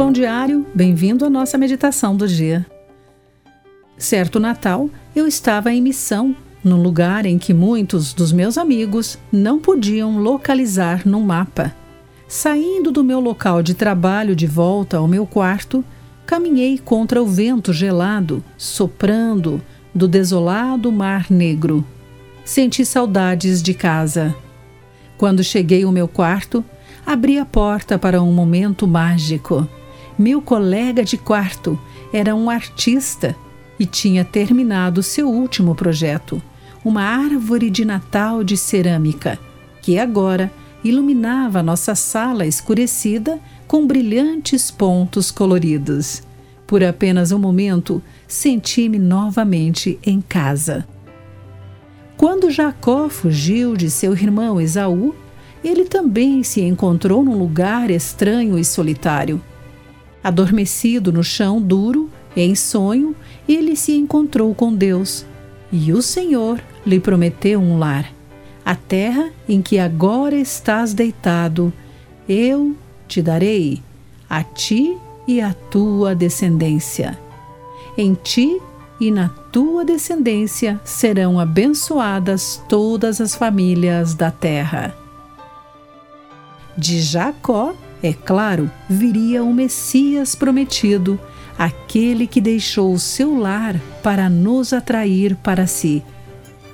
Pão Diário, bem-vindo à nossa meditação do dia. Certo Natal, eu estava em missão, num lugar em que muitos dos meus amigos não podiam localizar no mapa. Saindo do meu local de trabalho de volta ao meu quarto, caminhei contra o vento gelado, soprando do desolado Mar Negro. Senti saudades de casa. Quando cheguei ao meu quarto, abri a porta para um momento mágico. Meu colega de quarto era um artista e tinha terminado seu último projeto, uma árvore de Natal de cerâmica, que agora iluminava nossa sala escurecida com brilhantes pontos coloridos. Por apenas um momento, senti-me novamente em casa. Quando Jacó fugiu de seu irmão Esaú, ele também se encontrou num lugar estranho e solitário. Adormecido no chão duro, em sonho, ele se encontrou com Deus e o Senhor lhe prometeu um lar. A terra em que agora estás deitado, eu te darei, a ti e à tua descendência. Em ti e na tua descendência serão abençoadas todas as famílias da terra. De Jacó, é claro, viria o Messias prometido, aquele que deixou o seu lar para nos atrair para si.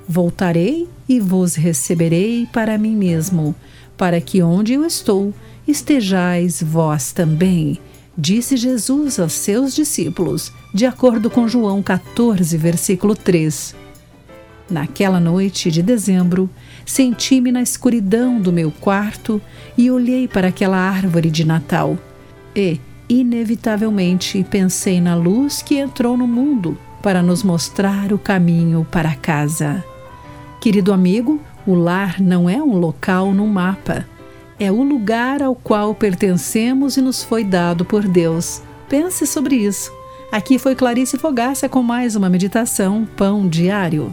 Voltarei e vos receberei para mim mesmo, para que onde eu estou estejais vós também disse Jesus aos seus discípulos, de acordo com João 14, versículo 3. Naquela noite de dezembro, senti-me na escuridão do meu quarto e olhei para aquela árvore de Natal. E, inevitavelmente, pensei na luz que entrou no mundo para nos mostrar o caminho para casa. Querido amigo, o lar não é um local no mapa é o lugar ao qual pertencemos e nos foi dado por Deus. Pense sobre isso. Aqui foi Clarice Fogaça com mais uma meditação Pão Diário.